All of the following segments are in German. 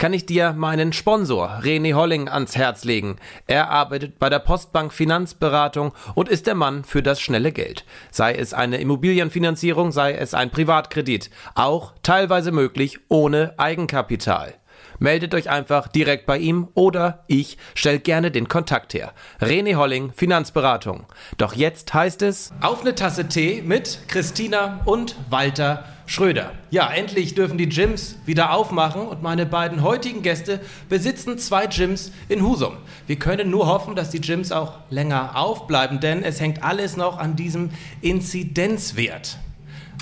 kann ich dir meinen Sponsor René Holling ans Herz legen. Er arbeitet bei der Postbank Finanzberatung und ist der Mann für das schnelle Geld. Sei es eine Immobilienfinanzierung, sei es ein Privatkredit, auch teilweise möglich ohne Eigenkapital. Meldet euch einfach direkt bei ihm oder ich stelle gerne den Kontakt her. René Holling, Finanzberatung. Doch jetzt heißt es auf eine Tasse Tee mit Christina und Walter Schröder. Ja, endlich dürfen die Gyms wieder aufmachen und meine beiden heutigen Gäste besitzen zwei Gyms in Husum. Wir können nur hoffen, dass die Gyms auch länger aufbleiben, denn es hängt alles noch an diesem Inzidenzwert.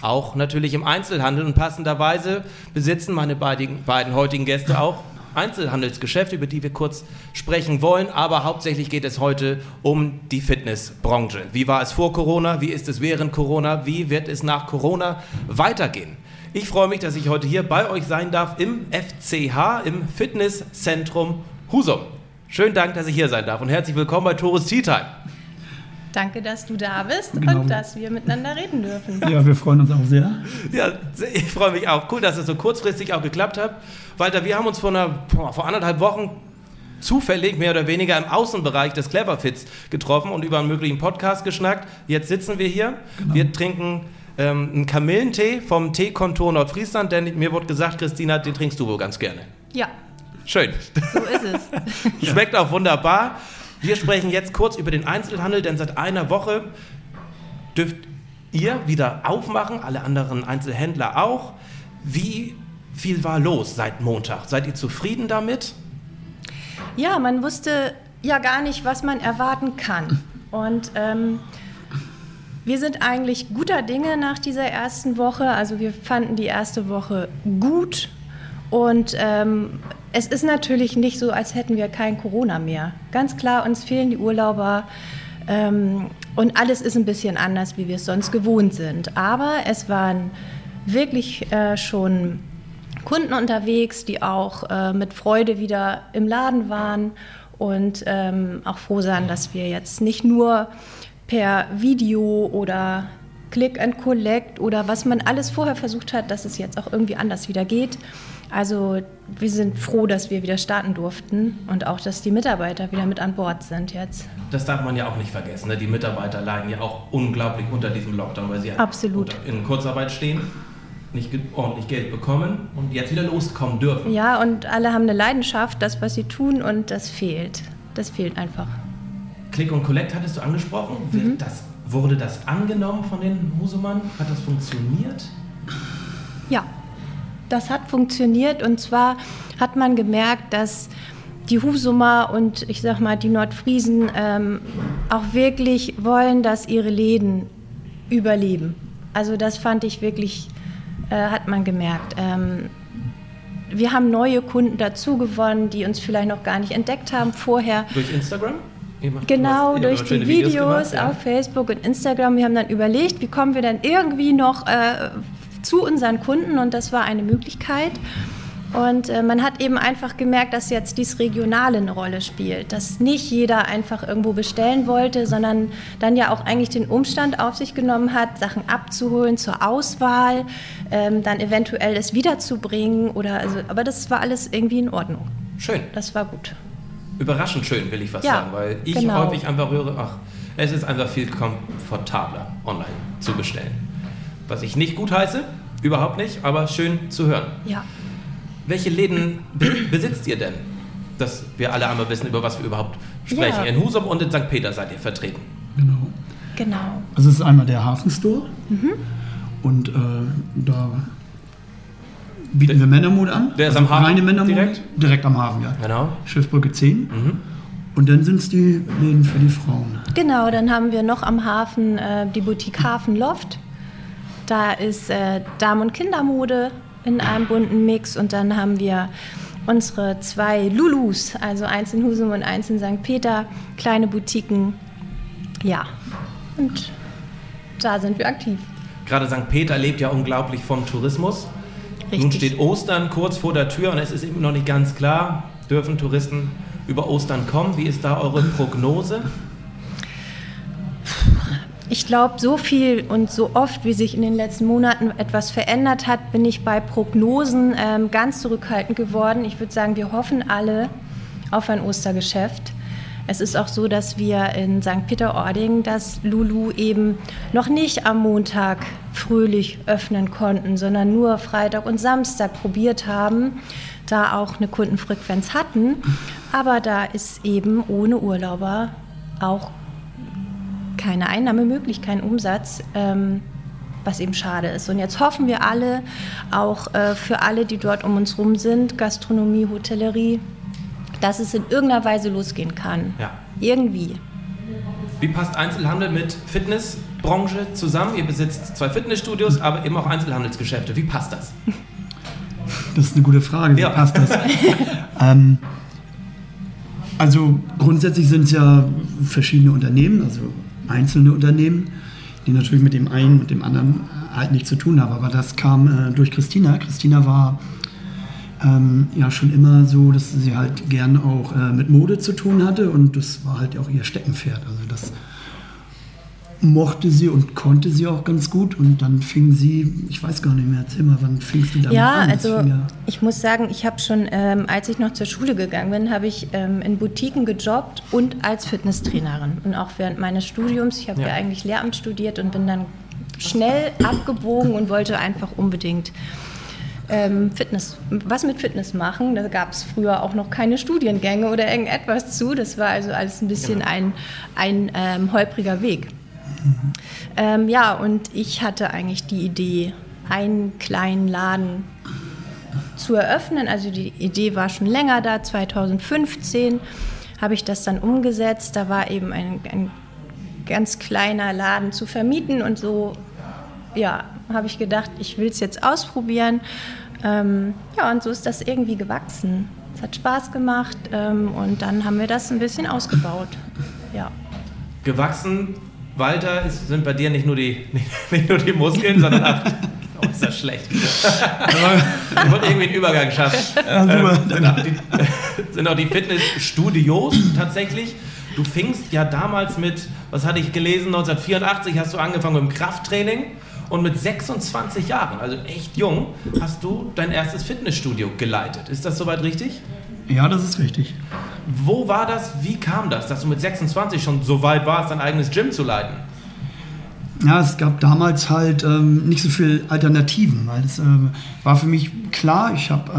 Auch natürlich im Einzelhandel und passenderweise besitzen meine beiden, beiden heutigen Gäste auch Einzelhandelsgeschäfte, über die wir kurz sprechen wollen. Aber hauptsächlich geht es heute um die Fitnessbranche. Wie war es vor Corona? Wie ist es während Corona? Wie wird es nach Corona weitergehen? Ich freue mich, dass ich heute hier bei euch sein darf im FCH, im Fitnesszentrum Husum. Schönen Dank, dass ich hier sein darf und herzlich willkommen bei Tores Tea Time. Danke, dass du da bist Genau. und dass wir miteinander reden dürfen. Ja, wir freuen uns auch sehr. Ja, ich freue mich auch. Cool, dass es so kurzfristig auch geklappt hat. Walter, wir haben uns vor, einer, vor anderthalb Wochen zufällig mehr oder weniger im Außenbereich des Cleverfits getroffen und über einen möglichen Podcast geschnackt. Jetzt sitzen wir hier. Wir trinken ähm, einen Kamillentee vom Teekontor Nordfriesland, denn mir wurde gesagt, Christina, den trinkst du wohl ganz gerne. Ja, Schön. so ist es. Schmeckt auch wunderbar. Wir sprechen jetzt kurz über den Einzelhandel, denn seit einer Woche dürft ihr wieder aufmachen, alle anderen Einzelhändler auch. Wie viel war los seit Montag? Seid ihr zufrieden damit? Ja, man wusste ja gar nicht, was man erwarten kann. Und ähm, wir sind eigentlich guter Dinge nach dieser ersten Woche. Also wir fanden die erste Woche gut. Und ähm, es ist natürlich nicht so, als hätten wir kein Corona mehr. Ganz klar, uns fehlen die Urlauber. Ähm, und alles ist ein bisschen anders, wie wir es sonst gewohnt sind. Aber es waren wirklich äh, schon Kunden unterwegs, die auch äh, mit Freude wieder im Laden waren und ähm, auch froh sein, dass wir jetzt nicht nur per Video oder Click and Collect oder was man alles vorher versucht hat, dass es jetzt auch irgendwie anders wieder geht. Also wir sind froh, dass wir wieder starten durften und auch, dass die Mitarbeiter wieder mit an Bord sind jetzt. Das darf man ja auch nicht vergessen. Ne? Die Mitarbeiter leiden ja auch unglaublich unter diesem Lockdown, weil sie ja Absolut. in Kurzarbeit stehen, nicht ordentlich Geld bekommen und jetzt wieder loskommen dürfen. Ja, und alle haben eine Leidenschaft, das, was sie tun und das fehlt. Das fehlt einfach. Click und Collect hattest du angesprochen. Wird Das, wurde das angenommen von den Husemann? Hat das funktioniert? Ja, das hat funktioniert und zwar hat man gemerkt, dass die Husumer und ich sag mal die Nordfriesen ähm, auch wirklich wollen, dass ihre Läden überleben. Also das fand ich wirklich, äh, hat man gemerkt. Ähm, wir haben neue Kunden dazu gewonnen, die uns vielleicht noch gar nicht entdeckt haben vorher. Durch Instagram? Genau, ihr durch die schöne Videos, gemacht, ja. auf Facebook und Instagram. Wir haben dann überlegt, wie kommen wir denn irgendwie noch äh, zu unseren Kunden und das war eine Möglichkeit. Und äh, man hat eben einfach gemerkt, dass jetzt dies Regionale eine Rolle spielt, dass nicht jeder einfach irgendwo bestellen wollte, sondern dann ja auch eigentlich den Umstand auf sich genommen hat, Sachen abzuholen zur Auswahl, ähm, dann eventuell es wiederzubringen oder also, aber das war alles irgendwie in Ordnung. Schön. Das war gut. Überraschend schön, will ich fast Ja, sagen, weil ich genau. häufig einfach höre, ach, es ist einfach viel komfortabler, online zu bestellen. Was ich nicht gut heiße, überhaupt nicht, aber schön zu hören. Ja. Welche Läden be besitzt ihr denn? Dass wir alle einmal wissen, über was wir überhaupt sprechen. Ja. In Husum und in St. Peter seid ihr vertreten. Genau. Genau. Also es ist einmal der Hafenstore und äh, da bieten wir Männermode an. Der ist also am Hafen Reine Männermode. direkt? Direkt am Hafen, ja. Genau. Schiffbrücke 10. Mhm. Und dann sind es die Läden für die Frauen. Genau, dann haben wir noch am Hafen äh, die Boutique Hafen Loft. Da ist äh, Damen- und Kindermode in einem bunten Mix und dann haben wir unsere zwei Lulus, also eins in Husum und eins in St. Peter, kleine Boutiquen. Ja, und da sind wir aktiv. Gerade St. Peter lebt ja unglaublich vom Tourismus. Richtig. Nun steht Ostern kurz vor der Tür und es ist eben noch nicht ganz klar, dürfen Touristen über Ostern kommen. Wie ist da eure Prognose? Ich glaube, so viel und so oft, wie sich in den letzten Monaten etwas verändert hat, bin ich bei Prognosen ähm, ganz zurückhaltend geworden. Ich würde sagen, wir hoffen alle auf ein Ostergeschäft. Es ist auch so, dass wir in St. Peter-Ording das Lulu eben noch nicht am Montag fröhlich öffnen konnten, sondern nur Freitag und Samstag probiert haben, da auch eine Kundenfrequenz hatten. Aber da ist eben ohne Urlauber auch keine Einnahme möglich, kein Umsatz, ähm, was eben schade ist. Und jetzt hoffen wir alle, auch äh, für alle, die dort um uns rum sind, Gastronomie, Hotellerie, dass es in irgendeiner Weise losgehen kann. Ja. Irgendwie. Wie passt Einzelhandel mit Fitnessbranche zusammen? Ihr besitzt zwei Fitnessstudios, aber eben auch Einzelhandelsgeschäfte. Wie passt das? Das ist eine gute Frage. Wie Ja. passt das? ähm, also grundsätzlich sind es ja verschiedene Unternehmen, also einzelne Unternehmen, die natürlich mit dem einen und dem anderen halt nichts zu tun haben. Aber das kam äh, durch Christina. Christina war ähm, ja schon immer so, dass sie halt gern auch äh, mit Mode zu tun hatte und das war halt auch ihr Steckenpferd. Also das mochte sie und konnte sie auch ganz gut und dann fing sie, ich weiß gar nicht mehr, erzähl mal, wann fingst du damit Ja, an? Also ja- ich muss sagen, ich habe schon, ähm, als ich noch zur Schule gegangen bin, habe ich ähm, in Boutiquen gejobbt und als Fitnesstrainerin. Und auch während meines Studiums, ich habe Ja. ja. eigentlich Lehramt studiert und bin dann schnell abgebogen und wollte einfach unbedingt ähm, Fitness, was mit Fitness machen. Da gab es früher auch noch keine Studiengänge oder irgendetwas zu. Das war also alles ein bisschen Genau. ein, ein ähm, holpriger Weg. Ähm, ja, und ich hatte eigentlich die Idee, einen kleinen Laden zu eröffnen. Also die Idee war schon länger da. 2015 habe ich das dann umgesetzt. Da war eben ein, ein ganz kleiner Laden zu vermieten und so, ja, habe ich gedacht, ich will es jetzt ausprobieren. Ähm, ja, und so ist das irgendwie gewachsen. Es hat Spaß gemacht ähm, und dann haben wir das ein bisschen ausgebaut. Ja. Gewachsen, Walter, es sind bei dir nicht nur die, nicht, nicht nur die Muskeln, sondern auch. Oh, ist das schlecht. ich wollte irgendwie einen Übergang schaffen. Ja, super. Ähm, sind, auch die, sind auch die Fitnessstudios tatsächlich. Du fingst ja damals mit, was hatte ich gelesen, 1984 hast du angefangen mit dem Krafttraining und mit 26 Jahren, also echt jung, hast du dein erstes Fitnessstudio geleitet. Ist das soweit richtig? Ja, das ist richtig. Wo war das? Wie kam das, dass du mit 26 schon so weit warst, dein eigenes Gym zu leiten? Ja, es gab damals halt ähm, nicht so viel Alternativen, weil es ähm, war für mich klar, ich habe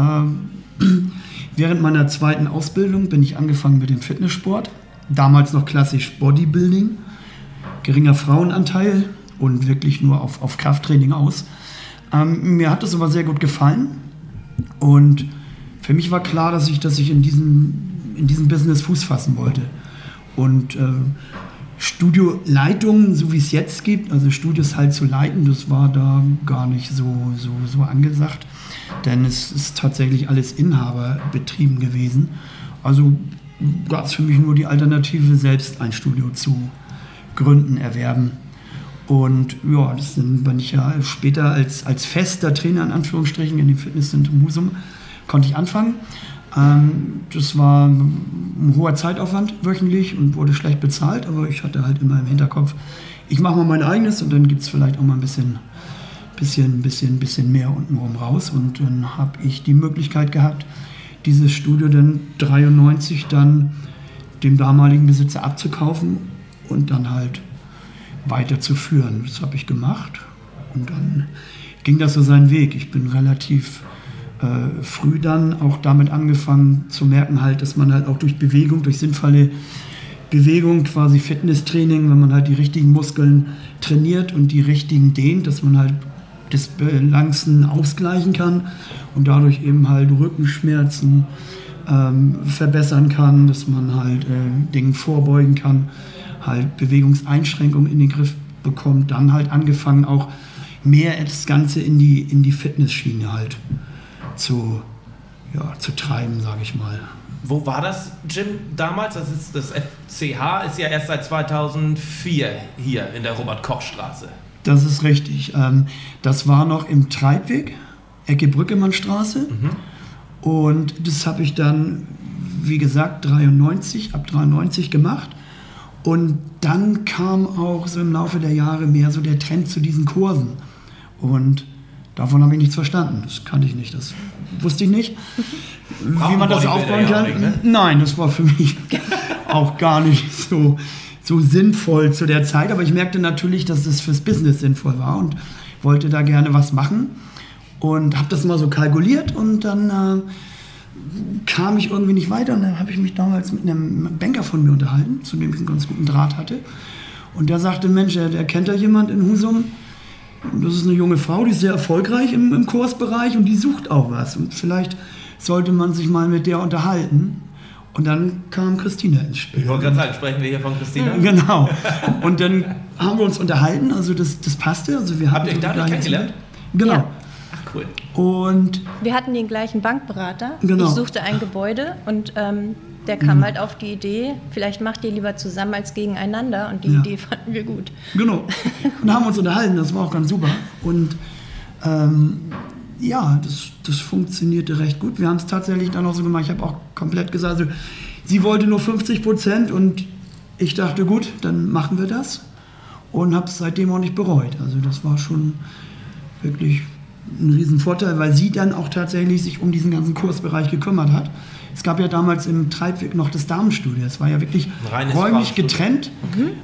ähm, während meiner zweiten Ausbildung bin ich angefangen mit dem Fitnesssport, damals noch klassisch Bodybuilding, geringer Frauenanteil und wirklich nur auf, auf Krafttraining aus. Ähm, mir hat das aber sehr gut gefallen und für mich war klar, dass ich, dass ich in, diesem, in diesem Business Fuß fassen wollte. Und äh, Studioleitungen, so wie es jetzt gibt, also Studios halt zu leiten, das war da gar nicht so, so, so angesagt. Denn es ist tatsächlich alles Inhaberbetrieben gewesen. Also gab es für mich nur die Alternative, selbst ein Studio zu gründen, erwerben. Und ja, das bin ich ja später als, als fester Trainer in Anführungsstrichen in dem Fitnesszentrum Husum konnte ich anfangen. Ähm, das war ein hoher Zeitaufwand wöchentlich und wurde schlecht bezahlt, aber ich hatte halt immer im Hinterkopf, ich mache mal mein eigenes und dann gibt es vielleicht auch mal ein bisschen, bisschen, bisschen, bisschen mehr untenrum raus. Und dann habe ich die Möglichkeit gehabt, dieses Studio dann 93 dann dem damaligen Besitzer abzukaufen und dann halt weiterzuführen. Das habe ich gemacht und dann ging das so seinen Weg. Ich bin relativ äh, früh dann auch damit angefangen zu merken, halt, dass man halt auch durch Bewegung, durch sinnvolle Bewegung, quasi Fitnesstraining, wenn man halt die richtigen Muskeln trainiert und die richtigen dehnt, dass man halt Disbalancen ausgleichen kann und dadurch eben halt Rückenschmerzen ähm, verbessern kann, dass man halt äh, Dingen vorbeugen kann, halt Bewegungseinschränkungen in den Griff bekommt, dann halt angefangen auch mehr das Ganze in die, in die Fitnessschiene halt zu, ja, zu treiben, sage ich mal. Wo war das Gym damals? Das, ist, das FCH ist ja erst seit 2004 hier in der Robert-Koch-Straße. Das ist richtig. Ähm, das war noch im Treibweg, Ecke Brückemannstraße. Und das habe ich dann, wie gesagt, 93, ab 93 gemacht. Und dann kam auch so im Laufe der Jahre mehr so der Trend zu diesen Kursen. Und davon habe ich nichts verstanden. Das kannte ich nicht. Das wusste ich nicht. Brauchen Wie man das aufbauen ja kann. nicht, ne? Nein, das war für mich auch gar nicht so, so sinnvoll zu der Zeit. Aber ich merkte natürlich, dass es fürs Business sinnvoll war und wollte da gerne was machen. Und habe das mal so kalkuliert und dann äh, kam ich irgendwie nicht weiter. Und dann habe ich mich damals mit einem Banker von mir unterhalten, zu dem ich einen ganz guten Draht hatte. Und der sagte, Mensch, der, der kennt da jemand in Husum. Das ist eine junge Frau, die ist sehr erfolgreich im, im Kursbereich und die sucht auch was. Und vielleicht sollte man sich mal mit der unterhalten. Und dann kam Christina ins Spiel. Ich wollte gerade sagen, sprechen wir hier von Christina? Genau. Und dann haben wir uns unterhalten, also das, das passte. Also wir Habt ihr euch dadurch kennengelernt? Genau. Ja. Ach, cool. Und Wir hatten den gleichen Bankberater. Genau. Ich suchte ein Gebäude und ähm, der kam halt auf die Idee, vielleicht macht ihr lieber zusammen als gegeneinander. Und die Ja. Idee fanden wir gut. Genau. Und haben uns unterhalten, das war auch ganz super. Und ähm, ja, das, das funktionierte recht gut. Wir haben es tatsächlich dann auch so gemacht. Ich habe auch komplett gesagt, also, sie wollte nur 50 Prozent und ich dachte, gut, dann machen wir das. Und habe es seitdem auch nicht bereut. Also das war schon wirklich ein Riesenvorteil, weil sie dann auch tatsächlich sich um diesen ganzen Kursbereich gekümmert hat. Es gab ja damals im Treibweg noch das Damenstudio. Es war ja wirklich räumlich getrennt.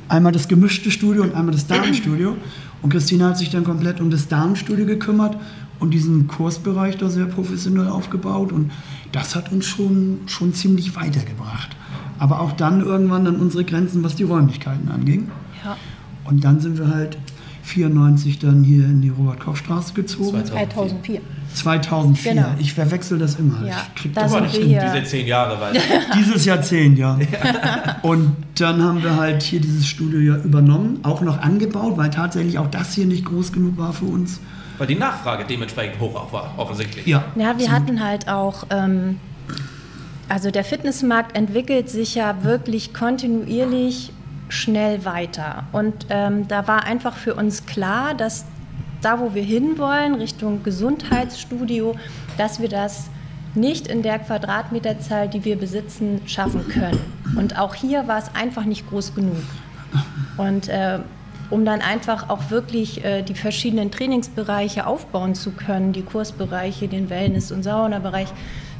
Einmal das gemischte Studio und einmal das Damenstudio. Und Christina hat sich dann komplett um das Damenstudio gekümmert und diesen Kursbereich da sehr professionell aufgebaut. Und das hat uns schon, schon ziemlich weitergebracht. Aber auch dann irgendwann an unsere Grenzen, was die Räumlichkeiten anging. Ja. Und dann sind wir halt 94 dann hier in die Robert-Koch-Straße gezogen. 2004. 2004. Genau. Ich verwechsel das immer. Ja, ich krieg da das sind nicht hin. Diese zehn Jahre, weil Dieses Jahrzehnt, ja. Und dann haben wir halt hier dieses Studio ja übernommen, auch noch angebaut, weil tatsächlich auch das hier nicht groß genug war für uns. weil die Nachfrage dementsprechend hoch auch war, offensichtlich. Ja, Ja, wir hatten halt auch, ähm, also der Fitnessmarkt entwickelt sich ja wirklich kontinuierlich schnell weiter. Und ähm, da war einfach für uns klar, dass da, wo wir hinwollen, Richtung Gesundheitsstudio, dass wir das nicht in der Quadratmeterzahl, die wir besitzen, schaffen können. Und auch hier war es einfach nicht groß genug. Und äh, um dann einfach auch wirklich äh, die verschiedenen Trainingsbereiche aufbauen zu können, die Kursbereiche, den Wellness- und Saunabereich,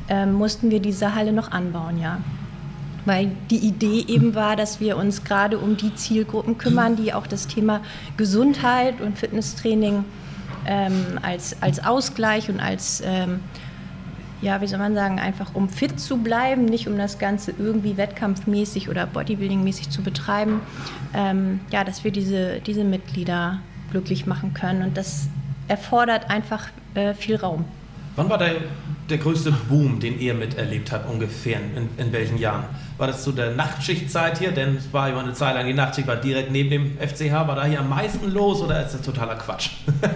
äh, mussten wir diese Halle noch anbauen, ja. Weil die Idee eben war, dass wir uns gerade um die Zielgruppen kümmern, die auch das Thema Gesundheit und Fitnesstraining ähm, als, als Ausgleich und als ähm, ja, wie soll man sagen, einfach um fit zu bleiben, nicht um das Ganze irgendwie wettkampfmäßig oder bodybuildingmäßig zu betreiben, ähm, ja, dass wir diese, diese Mitglieder glücklich machen können. Und das erfordert einfach äh, viel Raum. Wann war der, der größte Boom, den ihr miterlebt habt, ungefähr? In, in welchen Jahren? War das zu der Nachtschichtzeit hier? Denn es war immer eine Zeit lang, die Nachtschicht war direkt neben dem FCH. War da hier am meisten los oder ist das totaler Quatsch?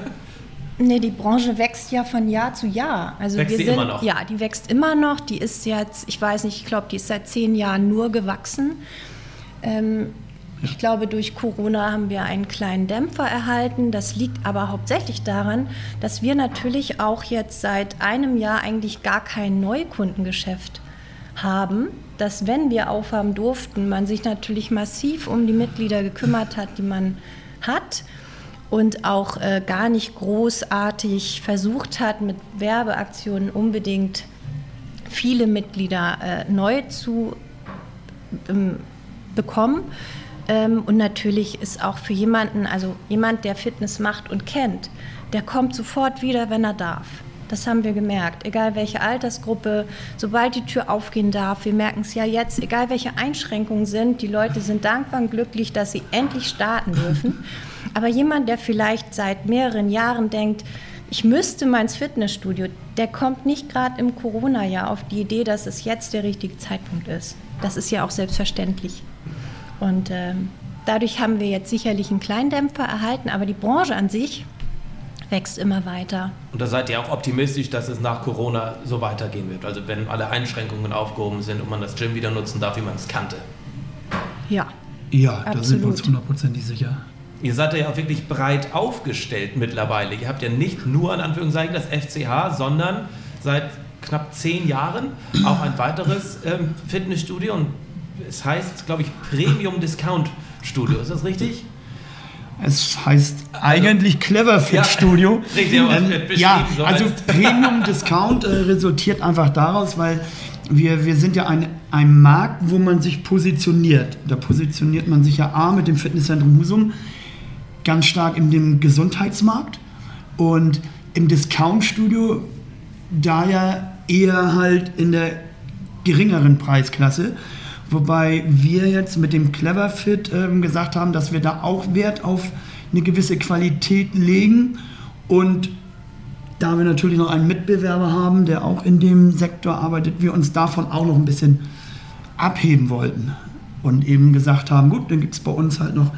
Nee, die Branche wächst ja von Jahr zu Jahr. Also Wächst wir sind, immer noch? Ja, die wächst immer noch. Die ist jetzt, ich weiß nicht, ich glaube, die ist seit zehn Jahren nur gewachsen. Ähm, ich glaube, durch Corona haben wir einen kleinen Dämpfer erhalten. Das liegt aber hauptsächlich daran, dass wir natürlich auch jetzt seit einem Jahr eigentlich gar kein Neukundengeschäft haben. Dass, wenn wir aufhaben durften, man sich natürlich massiv um die Mitglieder gekümmert hat, die man hat und auch äh, gar nicht großartig versucht hat, mit Werbeaktionen unbedingt viele Mitglieder äh, neu zu ähm, bekommen. Ähm, und natürlich ist auch für jemanden, also jemand, der Fitness macht und kennt, der kommt sofort wieder, wenn er darf. Das haben wir gemerkt. Egal welche Altersgruppe, sobald die Tür aufgehen darf, wir merken es ja jetzt, egal welche Einschränkungen sind, die Leute sind dankbar und glücklich, dass sie endlich starten dürfen. Aber jemand, der vielleicht seit mehreren Jahren denkt, ich müsste mal ins Fitnessstudio, der kommt nicht gerade im Corona-Jahr auf die Idee, dass es jetzt der richtige Zeitpunkt ist. Das ist ja auch selbstverständlich. Und ähm, dadurch haben wir jetzt sicherlich einen kleinen Dämpfer erhalten, aber die Branche an sich wächst immer weiter. Und da seid ihr auch optimistisch, dass es nach Corona so weitergehen wird. Also wenn alle Einschränkungen aufgehoben sind und man das Gym wieder nutzen darf, wie man es kannte. Ja. Ja, da sind wir uns Absolut. hundertprozentig sicher. ihr seid ja auch wirklich breit aufgestellt mittlerweile. Ihr habt ja nicht nur in Anführungszeichen das FCH, sondern seit knapp zehn Jahren auch ein weiteres ähm, Fitnessstudio und es heißt, glaube ich, Premium Discount Studio. Ist das richtig? Es heißt eigentlich Clever Fit ja, Studio. Richtig, aber ähm, ja, so also Premium Discount äh, resultiert einfach daraus, weil wir, wir sind ja ein, ein Markt, wo man sich positioniert. Da positioniert man sich ja A mit dem Fitnesszentrum Husum ganz stark in dem Gesundheitsmarkt und im Discount-Studio da ja eher halt in der geringeren Preisklasse. Wobei wir jetzt mit dem Cleverfit ähm, gesagt haben, dass wir da auch Wert auf eine gewisse Qualität legen. Und da wir natürlich noch einen Mitbewerber haben, der auch in dem Sektor arbeitet, wir uns davon auch noch ein bisschen abheben wollten. Und eben gesagt haben, gut, dann gibt es bei uns halt noch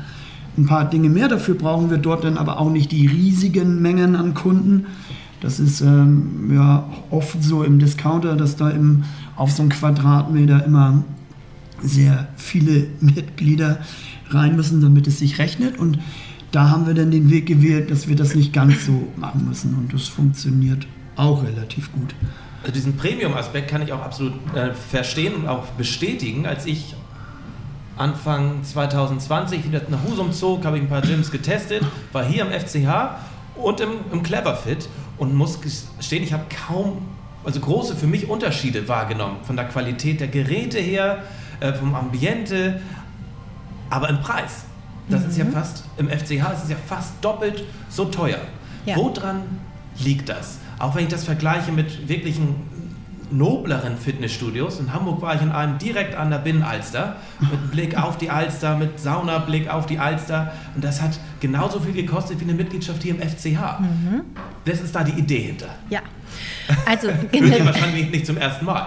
ein paar Dinge mehr. Dafür brauchen wir dort dann aber auch nicht die riesigen Mengen an Kunden. Das ist ähm, ja oft so im Discounter, dass da im, auf so einen Quadratmeter immer sehr viele Mitglieder rein müssen, damit es sich rechnet. Und da haben wir dann den Weg gewählt, dass wir das nicht ganz so machen müssen. Und das funktioniert auch relativ gut. Also diesen Premium-Aspekt kann ich auch absolut äh, verstehen und auch bestätigen. Als ich Anfang 2020 wieder nach Husum zog, habe ich ein paar Gyms getestet, war hier im FCH und im, im Cleverfit und muss gestehen, ich habe kaum, also große für mich Unterschiede wahrgenommen von der Qualität der Geräte her, äh, vom Ambiente, aber im Preis. Das mhm. ist ja mhm. fast, im FCH ist es ja fast doppelt so teuer. Ja. Woran liegt das? Auch wenn ich das vergleiche mit wirklichen nobleren Fitnessstudios. In Hamburg war ich in einem direkt an der Binnenalster, mit Blick auf die Alster, mit Saunablick auf die Alster. Und das hat genauso viel gekostet wie eine Mitgliedschaft hier im FCH. Mhm. Das ist da die Idee hinter. Ja. Also, genau. wahrscheinlich nicht zum ersten Mal.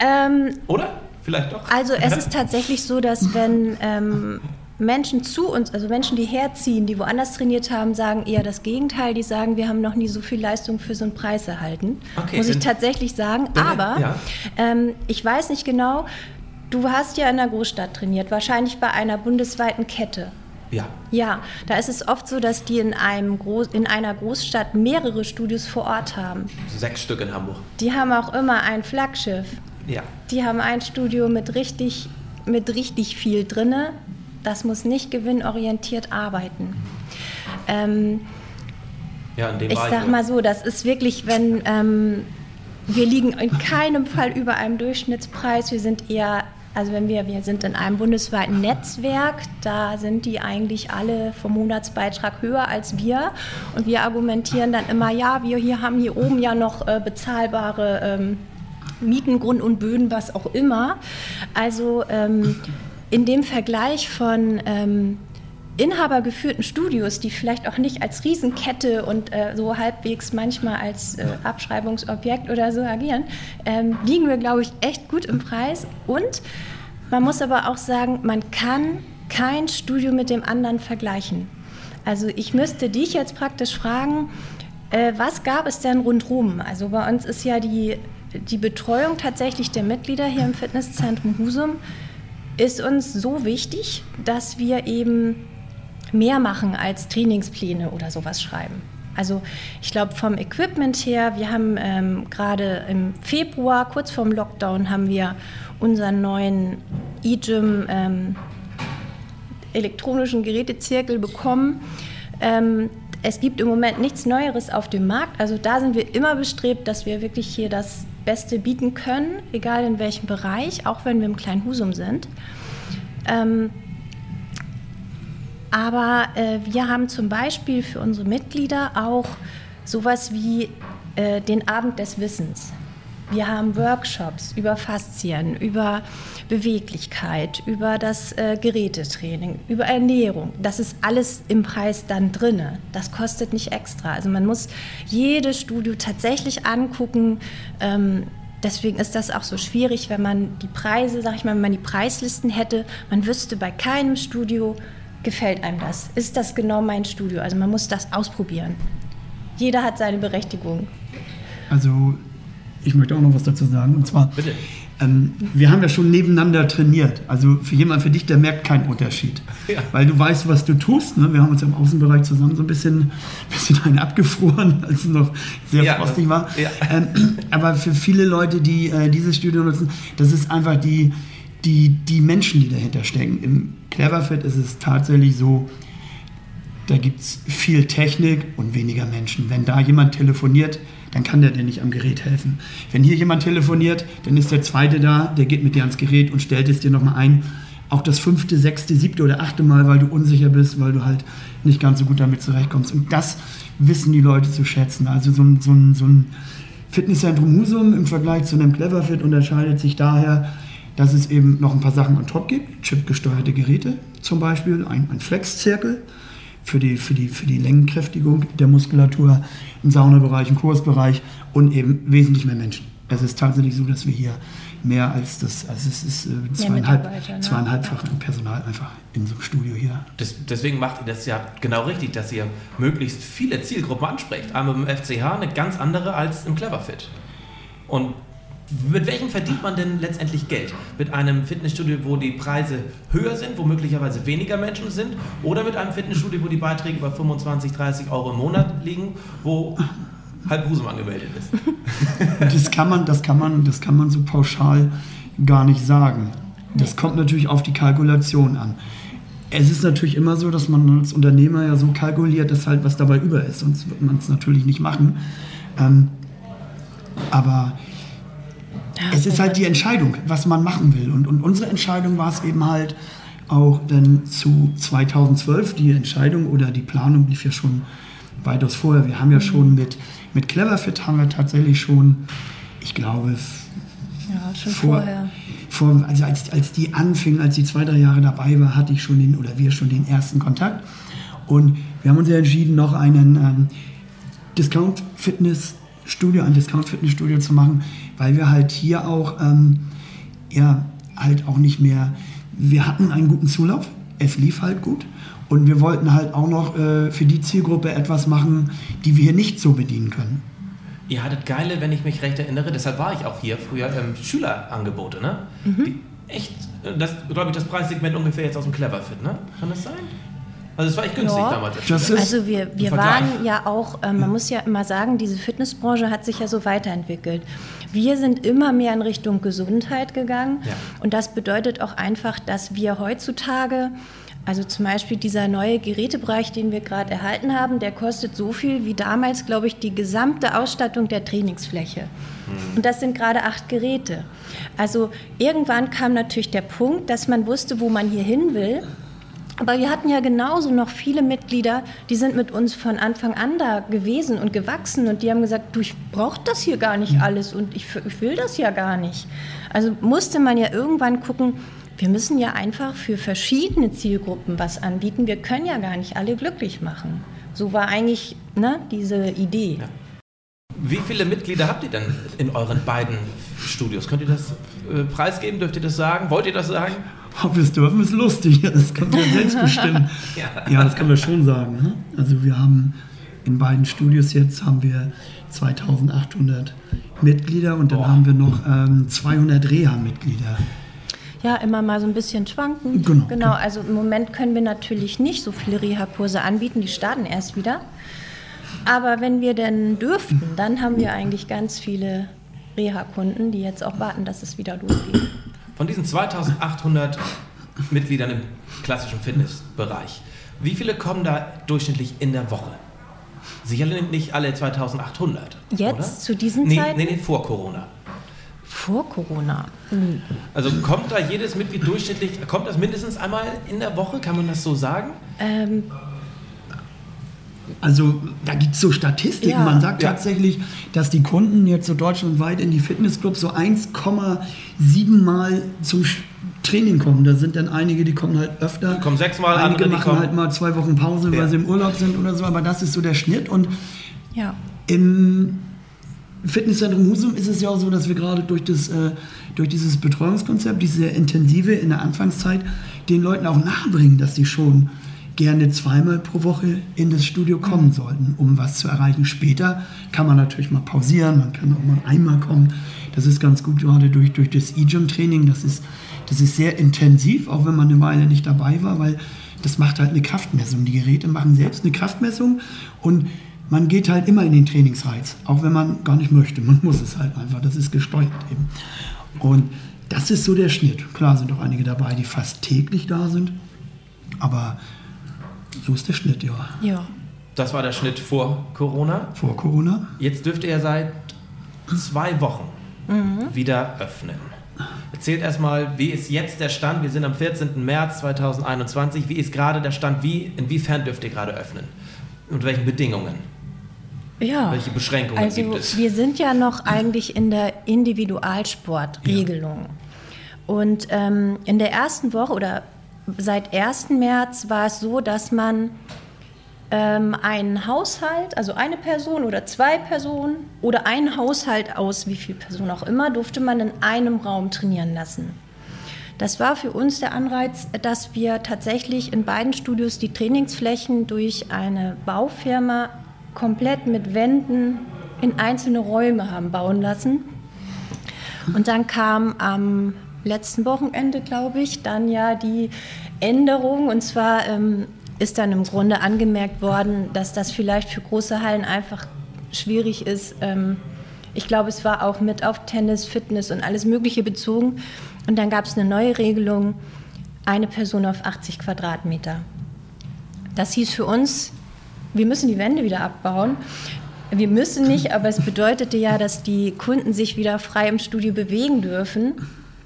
Ähm, Oder? Vielleicht doch. Also es ist tatsächlich so, dass wenn ähm, Menschen zu uns, also Menschen, die herziehen, die woanders trainiert haben, sagen eher das Gegenteil. Die sagen, wir haben noch nie so viel Leistung für so einen Preis erhalten. Okay, muss ich tatsächlich sagen. Aber ja. ähm, ich weiß nicht genau, du hast ja in der Großstadt trainiert, wahrscheinlich bei einer bundesweiten Kette. Ja. Ja, da ist es oft so, dass die in, einem Groß, in einer Großstadt mehrere Studios vor Ort haben. Sechs Stück in Hamburg. Die haben auch immer ein Flaggschiff. Ja. Die haben ein Studio mit richtig, mit richtig viel drinne das muss nicht gewinnorientiert arbeiten. Ähm, ja, in dem ich sage mal so, das ist wirklich, wenn ähm, wir liegen in keinem Fall über einem Durchschnittspreis. Wir sind eher, also wenn wir, wir sind in einem bundesweiten Netzwerk, da sind die eigentlich alle vom Monatsbeitrag höher als wir. Und wir argumentieren dann immer, ja, wir hier haben hier oben ja noch äh, bezahlbare ähm, Mieten, Grund und Böden, was auch immer. Also ähm, in dem Vergleich von ähm, inhabergeführten Studios, die vielleicht auch nicht als Riesenkette und äh, so halbwegs manchmal als äh, Abschreibungsobjekt oder so agieren, ähm, liegen wir, glaube ich, echt gut im Preis. Und man muss aber auch sagen, man kann kein Studio mit dem anderen vergleichen. Also ich müsste dich jetzt praktisch fragen, äh, was gab es denn rundherum? Also bei uns ist ja die, die Betreuung tatsächlich der Mitglieder hier im Fitnesszentrum Husum ist uns so wichtig, dass wir eben mehr machen als Trainingspläne oder sowas schreiben. Also ich glaube vom Equipment her, wir haben ähm, gerade im Februar, kurz vorm Lockdown, haben wir unseren neuen eGym ähm, elektronischen Gerätezirkel bekommen. Ähm, es gibt im Moment nichts Neueres auf dem Markt. Also da sind wir immer bestrebt, dass wir wirklich hier das Beste bieten können, egal in welchem Bereich, auch wenn wir im kleinen Husum sind. Ähm, aber äh, wir haben zum Beispiel für unsere Mitglieder auch sowas wie äh, den Abend des Wissens. Wir haben Workshops über Faszien, über Beweglichkeit, über das äh, Gerätetraining, über Ernährung. Das ist alles im Preis dann drinne. Das kostet nicht extra. Also man muss jedes Studio tatsächlich angucken. Ähm, deswegen ist das auch so schwierig, wenn man die Preise, sag ich mal, wenn man die Preislisten hätte, man wüsste bei keinem Studio, gefällt einem das? Ist das genau mein Studio? Also man muss das ausprobieren. Jeder hat seine Berechtigung. Also ich möchte auch noch was dazu sagen. Und zwar, Bitte. Ähm, wir haben ja schon nebeneinander trainiert. Also für jemand, für dich, der merkt keinen Unterschied. Ja. Weil du weißt, was du tust. Ne? Wir haben uns im Außenbereich zusammen so ein bisschen, bisschen einen abgefroren, als es noch sehr ja, frostig war. Ja. Ähm, aber für viele Leute, die äh, dieses Studio nutzen, das ist einfach die, die, die Menschen, die dahinter stecken. Im Cleverfit ist es tatsächlich so, da gibt es viel Technik und weniger Menschen. Wenn da jemand telefoniert, dann kann der dir nicht am Gerät helfen. Wenn hier jemand telefoniert, dann ist der Zweite da, der geht mit dir ans Gerät und stellt es dir nochmal ein. Auch das fünfte, sechste, siebte oder achte Mal, weil du unsicher bist, weil du halt nicht ganz so gut damit zurechtkommst. Und das wissen die Leute zu schätzen. Also so ein, so ein, so ein Fitnesszentrum Husum im Vergleich zu einem Cleverfit unterscheidet sich daher, dass es eben noch ein paar Sachen on top gibt. Chipgesteuerte Geräte zum Beispiel, ein, ein Flex-Zirkel für die, für, die, für die Längenkräftigung der Muskulatur im Saunabereich, im Kursbereich und eben wesentlich mehr Menschen. Es ist tatsächlich so, dass wir hier mehr als das, also es ist äh, zweieinhalb, ne? zweieinhalbfach ja. Personal einfach in so einem Studio hier. Das, deswegen macht ihr das ja genau richtig, dass ihr möglichst viele Zielgruppen ansprecht. Einmal im FCH eine ganz andere als im Cleverfit. Und mit welchem verdient man denn letztendlich Geld? Mit einem Fitnessstudio, wo die Preise höher sind, wo möglicherweise weniger Menschen sind? Oder mit einem Fitnessstudio, wo die Beiträge über 25, 30 Euro im Monat liegen, wo halb Husum angemeldet ist? Das kann, man, das, kann man, das kann man so pauschal gar nicht sagen. Das kommt natürlich auf die Kalkulation an. Es ist natürlich immer so, dass man als Unternehmer ja so kalkuliert, dass halt was dabei über ist, sonst wird man es natürlich nicht machen. Ähm, aber es ist halt die Entscheidung, was man machen will. Und, und unsere Entscheidung war es eben halt auch dann zu 2012, die Entscheidung oder die Planung lief ja schon weitaus vorher. Wir haben ja schon mit, mit Cleverfit haben wir tatsächlich schon, ich glaube, ja, schon vor, vorher. Vor, also als, als die anfing, als die zwei, drei Jahre dabei war, hatte ich schon den, oder wir schon den ersten Kontakt. Und wir haben uns ja entschieden, noch einen ähm, Discount-Fitness-Studio, ein Discount-Fitness-Studio zu machen, weil wir halt hier auch, ähm, ja, halt auch nicht mehr, wir hatten einen guten Zulauf, es lief halt gut und wir wollten halt auch noch äh, für die Zielgruppe etwas machen, die wir hier nicht so bedienen können. Ihr hattet geile, wenn ich mich recht erinnere, deshalb war ich auch hier früher, ähm, Schülerangebote, ne? Mhm. Die echt, äh, das glaube ich, das Preissegment ungefähr jetzt aus dem Cleverfit, ne? Kann das sein? Also es war echt günstig ja. damals. also wir, wir waren ja auch, äh, man muss ja immer sagen, diese Fitnessbranche hat sich ja so weiterentwickelt. Wir sind immer mehr in Richtung Gesundheit gegangen ja. und das bedeutet auch einfach, dass wir heutzutage also zum Beispiel dieser neue Gerätebereich, den wir gerade erhalten haben, der kostet so viel wie damals, glaube ich, die gesamte Ausstattung der Trainingsfläche. Mhm. Und das sind gerade acht Geräte. Also irgendwann kam natürlich der Punkt, dass man wusste, wo man hier hin will. Aber wir hatten ja genauso noch viele Mitglieder, die sind mit uns von Anfang an da gewesen und gewachsen und die haben gesagt, du, ich brauche das hier gar nicht alles und ich, ich will das ja gar nicht. Also musste man ja irgendwann gucken, wir müssen ja einfach für verschiedene Zielgruppen was anbieten. Wir können ja gar nicht alle glücklich machen. So war eigentlich ne, diese Idee. Ja. Wie viele Mitglieder habt ihr denn in euren beiden Studios? Könnt ihr das äh, preisgeben? Dürft ihr das sagen? Wollt ihr das sagen? Ob wir es dürfen, ist lustig. Das können wir selbst bestimmen. ja. ja, das können wir schon sagen. Ne? Also wir haben in beiden Studios jetzt haben wir 2800 Mitglieder und dann oh. haben wir noch ähm, 200 Reha-Mitglieder. Ja, immer mal so ein bisschen schwanken. Genau, genau. Also im Moment können wir natürlich nicht so viele Reha-Kurse anbieten. Die starten erst wieder. Aber wenn wir denn dürften, dann haben wir eigentlich ganz viele Reha-Kunden, die jetzt auch warten, dass es wieder losgeht. Von diesen 2800 Mitgliedern im klassischen Fitnessbereich, wie viele kommen da durchschnittlich in der Woche? Sicherlich nicht alle 2800. Jetzt, oder? zu diesen nee, Zeiten? Nee, nee, vor Corona. Vor Corona? Mhm. Also kommt da jedes Mitglied durchschnittlich, kommt das mindestens einmal in der Woche, kann man das so sagen? Ähm, also da gibt es so Statistiken. Ja. Man sagt ja. tatsächlich, dass die Kunden jetzt so deutschlandweit in die Fitnessclubs so 1,7 Mal zum Training kommen. Da sind dann einige, die kommen halt öfter. Die kommen sechsmal, einige andere, machen halt mal zwei Wochen Pause, ja. weil sie im Urlaub sind oder so. Aber das ist so der Schnitt. Und ja. im Fitnesszentrum Husum ist es ja auch so, dass wir gerade durch, das, äh, durch dieses Betreuungskonzept, diese intensive in der Anfangszeit, den Leuten auch nahebringen, dass sie schon gerne zweimal pro Woche in das Studio kommen sollten, um was zu erreichen. Später kann man natürlich mal pausieren, man kann auch mal einmal kommen. Das ist ganz gut, gerade durch, durch das E-Gym-Training. Das ist, das ist sehr intensiv, auch wenn man eine Weile nicht dabei war, weil das macht halt eine Kraftmessung. Die Geräte machen selbst eine Kraftmessung und man geht halt immer in den Trainingsreiz, auch wenn man gar nicht möchte. Man muss es halt einfach, das ist gesteuert eben. Und das ist so der Schnitt. Klar sind auch einige dabei, die fast täglich da sind, aber so ist der Schnitt, ja. Ja. Das war der Schnitt vor Corona. Vor Corona. Jetzt dürft ihr seit zwei Wochen wieder öffnen. Erzählt erstmal, wie ist jetzt der Stand? Wir sind am 14. März 2021. Wie ist gerade der Stand? Wie, inwiefern dürft ihr gerade öffnen? Unter welchen Bedingungen? Ja. Welche Beschränkungen also gibt es? wir sind ja noch eigentlich in der Individualsportregelung. Und ähm, in der ersten Woche oder seit 1. März war es so, dass man ähm, einen Haushalt, also eine Person oder zwei Personen oder einen Haushalt aus wie viel Personen auch immer, durfte man in einem Raum trainieren lassen. Das war für uns der Anreiz, dass wir tatsächlich in beiden Studios die Trainingsflächen durch eine Baufirma komplett mit Wänden in einzelne Räume haben bauen lassen. Und dann kam am letzten Wochenende, glaube ich, dann ja die Änderung. Und zwar ähm, ist dann im Grunde angemerkt worden, dass das vielleicht für große Hallen einfach schwierig ist. Ähm, ich glaube, es war auch mit auf Tennis, Fitness und alles Mögliche bezogen. Und dann gab es eine neue Regelung, eine Person auf 80 Quadratmeter. Das hieß für uns, wir müssen die Wände wieder abbauen. Wir müssen nicht, aber es bedeutete ja, dass die Kunden sich wieder frei im Studio bewegen dürfen,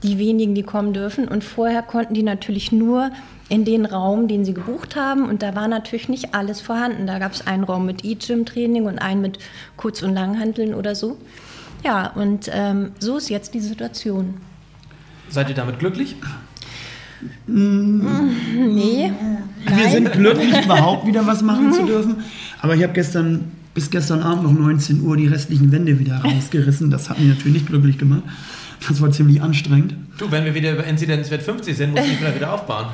die wenigen, die kommen dürfen. Und vorher konnten die natürlich nur in den Raum, den sie gebucht haben. Und da war natürlich nicht alles vorhanden. Da gab es einen Raum mit E-Gym-Training und einen mit Kurz- und Langhanteln oder so. Ja, und ähm, so ist jetzt die Situation. Seid ihr damit glücklich? Nee, Wir sind glücklich, überhaupt wieder was machen zu dürfen. Aber ich habe gestern bis gestern Abend noch 19 Uhr die restlichen Wände wieder rausgerissen. Das hat mich natürlich nicht glücklich gemacht. Das war ziemlich anstrengend. Du, wenn wir wieder über Inzidenzwert 50 sind, muss ich vielleicht wieder aufbauen.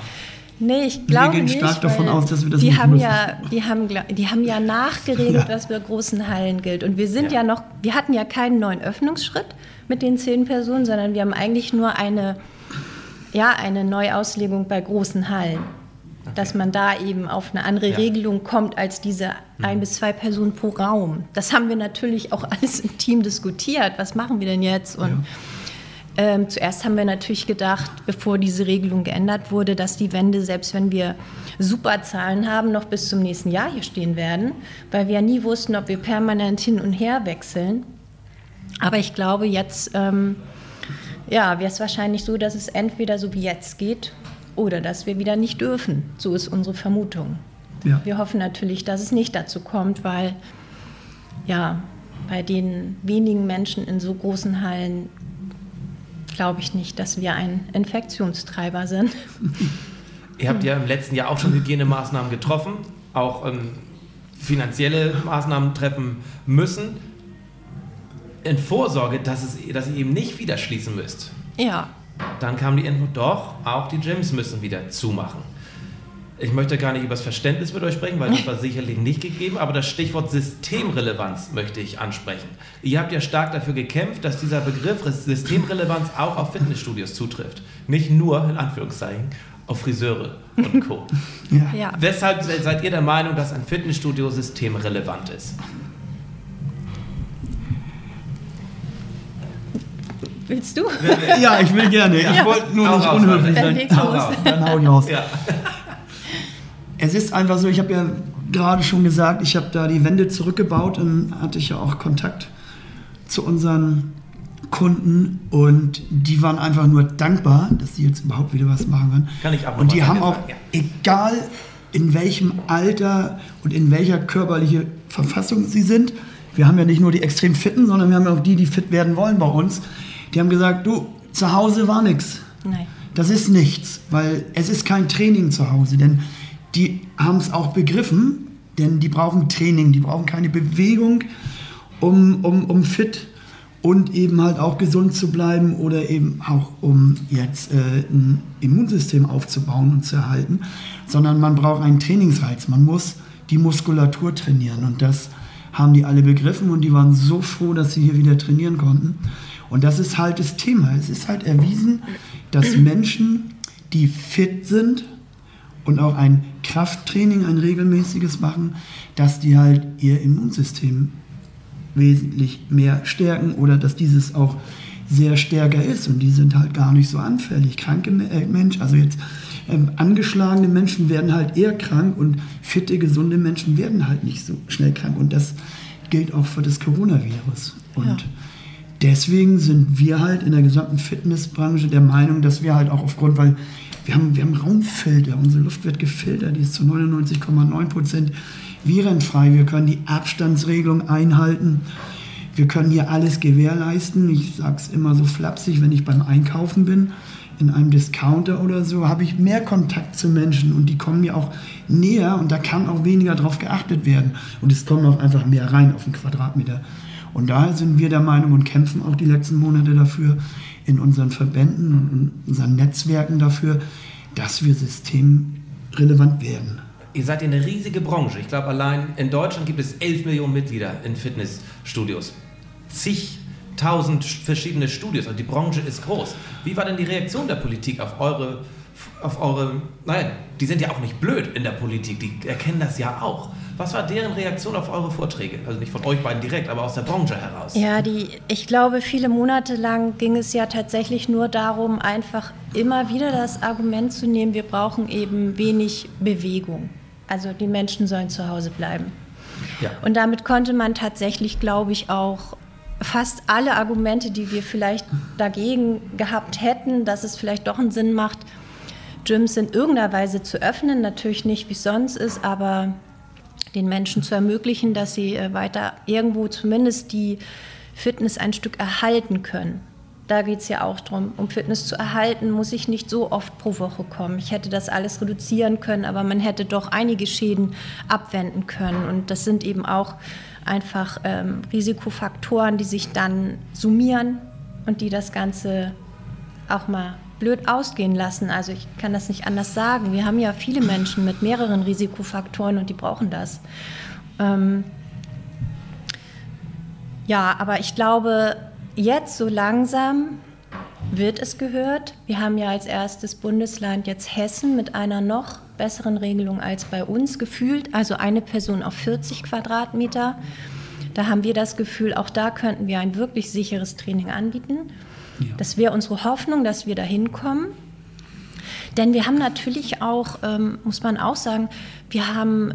Nee, ich glaube gehen nicht. stark davon weil aus, dass wir das die nicht haben müssen. ja, die haben, die haben ja nachgeregelt, Ja. was bei großen Hallen gilt. Und wir sind Ja. ja. noch, wir hatten ja keinen neuen Öffnungsschritt mit den zehn Personen, sondern wir haben eigentlich nur eine, ja, eine Neuauslegung bei großen Hallen. Dass man da eben auf eine andere Ja. Mhm. Regelung kommt als diese ein bis zwei Personen pro Raum. Das haben wir natürlich auch alles im Team diskutiert. Was machen wir denn jetzt? Und ähm, zuerst haben wir natürlich gedacht, bevor diese Regelung geändert wurde, dass die Wände, selbst wenn wir super Zahlen haben, noch bis zum nächsten Jahr hier stehen werden, weil wir ja nie wussten, ob wir permanent hin und her wechseln. Aber ich glaube, jetzt ähm, ja, wäre es wahrscheinlich so, dass es entweder so wie jetzt geht oder dass wir wieder nicht dürfen. So ist unsere Vermutung. Ja. Wir hoffen natürlich, dass es nicht dazu kommt, weil ja, bei den wenigen Menschen in so großen Hallen glaube ich nicht, dass wir ein Infektionstreiber sind. Ihr habt ja im letzten Jahr auch schon Hygienemaßnahmen getroffen, auch ähm, finanzielle Maßnahmen treffen müssen. In Vorsorge, dass, es, dass ihr eben nicht wieder schließen müsst. Ja, Dann kam die Info, doch, auch die Gyms müssen wieder zumachen. Ich möchte gar nicht über das Verständnis mit euch sprechen, weil das war sicherlich nicht gegeben, aber das Stichwort Systemrelevanz möchte ich ansprechen. Ihr habt ja stark dafür gekämpft, dass dieser Begriff Systemrelevanz auch auf Fitnessstudios zutrifft. Nicht nur, in Anführungszeichen, auf Friseure und Co. Ja. ja. Weshalb se- seid ihr der Meinung, dass ein Fitnessstudio systemrelevant ist? Willst du? ja, ich will gerne. Ich Ja. wollte nur Hau nicht raus, unhöflich Dann sein. los. Hau raus. Dann hau ich raus. Ja. Es ist einfach so, ich habe ja gerade schon gesagt, ich habe da die Wände zurückgebaut und hatte ich ja auch Kontakt zu unseren Kunden und die waren einfach nur dankbar, dass sie jetzt überhaupt wieder was machen können. Kann ich auch Und die haben sagen, auch, ja. egal in welchem Alter und in welcher körperliche Verfassung sie sind, wir haben ja nicht nur die extrem Fitten, sondern wir haben ja auch die, die fit werden wollen bei uns, die haben gesagt, du, zu Hause war nichts. Nein. Das ist nichts, weil es ist kein Training zu Hause, denn die haben es auch begriffen, denn die brauchen Training, die brauchen keine Bewegung, um, um, um fit und eben halt auch gesund zu bleiben oder eben auch um jetzt äh, ein Immunsystem aufzubauen und zu erhalten, sondern man braucht einen Trainingsreiz. Man muss die Muskulatur trainieren und das haben die alle begriffen und die waren so froh, dass sie hier wieder trainieren konnten. Und das ist halt das Thema. Es ist halt erwiesen, dass Menschen, die fit sind und auch ein Krafttraining, ein regelmäßiges machen, dass die halt ihr Immunsystem wesentlich mehr stärken oder dass dieses auch sehr stärker ist und die sind halt gar nicht so anfällig. Kranke äh, Menschen, also jetzt ähm, angeschlagene Menschen werden halt eher krank und fitte, gesunde Menschen werden halt nicht so schnell krank und das gilt auch für das Coronavirus. Und ja. deswegen sind wir halt in der gesamten Fitnessbranche der Meinung, dass wir halt auch aufgrund, weil wir haben, wir haben Raumfilter, unsere Luft wird gefiltert, die ist zu 99,9 Prozent virenfrei. Wir können die Abstandsregelung einhalten. Wir können hier alles gewährleisten. Ich sage es immer so flapsig, wenn ich beim Einkaufen bin, in einem Discounter oder so, habe ich mehr Kontakt zu Menschen und die kommen mir auch näher und da kann auch weniger drauf geachtet werden. Und es kommen auch einfach mehr rein auf den Quadratmeter. Und daher sind wir der Meinung und kämpfen auch die letzten Monate dafür in unseren Verbänden und in unseren Netzwerken dafür, dass wir systemrelevant werden. Ihr seid eine riesige Branche. Ich glaube, allein in Deutschland gibt es 11 Millionen Mitglieder in Fitnessstudios. Zigtausend verschiedene Studios. Und die Branche ist groß. Wie war denn die Reaktion der Politik auf eure, auf eure, nein, die sind ja auch nicht blöd in der Politik, die erkennen das ja auch. Was war deren Reaktion auf eure Vorträge? Also nicht von euch beiden direkt, aber aus der Branche heraus. Ja, die, ich glaube, viele Monate lang ging es ja tatsächlich nur darum, einfach immer wieder das Argument zu nehmen, wir brauchen eben wenig Bewegung. Also die Menschen sollen zu Hause bleiben. Ja. Und damit konnte man tatsächlich, glaube ich, auch fast alle Argumente, die wir vielleicht dagegen gehabt hätten, dass es vielleicht doch einen Sinn macht, Gyms in irgendeiner Weise zu öffnen. Natürlich nicht, wie es sonst ist, aber den Menschen zu ermöglichen, dass sie äh, weiter irgendwo zumindest die Fitness ein Stück erhalten können. Da geht es ja auch darum, um Fitness zu erhalten, muss ich nicht so oft pro Woche kommen. Ich hätte das alles reduzieren können, aber man hätte doch einige Schäden abwenden können. Und das sind eben auch einfach ähm, Risikofaktoren, die sich dann summieren und die das Ganze auch mal blöd ausgehen lassen. Also ich kann das nicht anders sagen. Wir haben ja viele Menschen mit mehreren Risikofaktoren und die brauchen das. Ähm ja, aber ich glaube, jetzt so langsam wird es gehört. Wir haben ja als erstes Bundesland jetzt Hessen mit einer noch besseren Regelung als bei uns gefühlt, also eine Person auf 40 Quadratmeter. Da haben wir das Gefühl, auch da könnten wir ein wirklich sicheres Training anbieten. Ja. Das wäre unsere Hoffnung, dass wir da hinkommen. Denn wir haben natürlich auch, ähm, muss man auch sagen, wir haben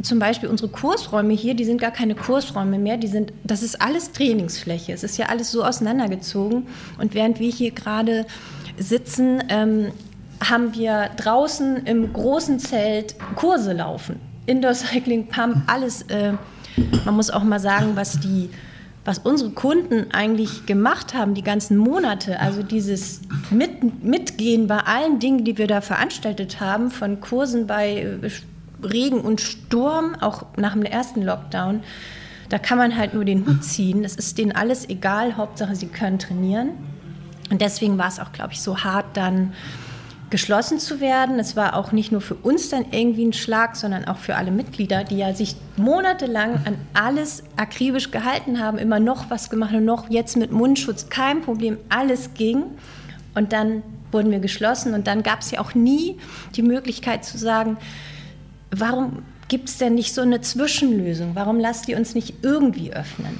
zum Beispiel unsere Kursräume hier, die sind gar keine Kursräume mehr, die sind, das ist alles Trainingsfläche. Es ist ja alles so auseinandergezogen. Und während wir hier gerade sitzen, ähm, haben wir draußen im großen Zelt Kurse laufen. Indoor Cycling, Pump, alles. Äh, man muss auch mal sagen, was die was unsere Kunden eigentlich gemacht haben, die ganzen Monate, also dieses Mit, Mitgehen bei allen Dingen, die wir da veranstaltet haben, von Kursen bei äh, Regen und Sturm, auch nach dem ersten Lockdown, da kann man halt nur den Hut ziehen. Es ist denen alles egal, Hauptsache sie können trainieren. Und deswegen war es auch, glaube ich, so hart dann geschlossen zu werden. Es war auch nicht nur für uns dann irgendwie ein Schlag, sondern auch für alle Mitglieder, die ja sich monatelang an alles akribisch gehalten haben, immer noch was gemacht und noch jetzt mit Mundschutz kein Problem, alles ging. Und dann wurden wir geschlossen und dann gab es ja auch nie die Möglichkeit zu sagen, warum gibt es denn nicht so eine Zwischenlösung? Warum lasst ihr uns nicht irgendwie öffnen?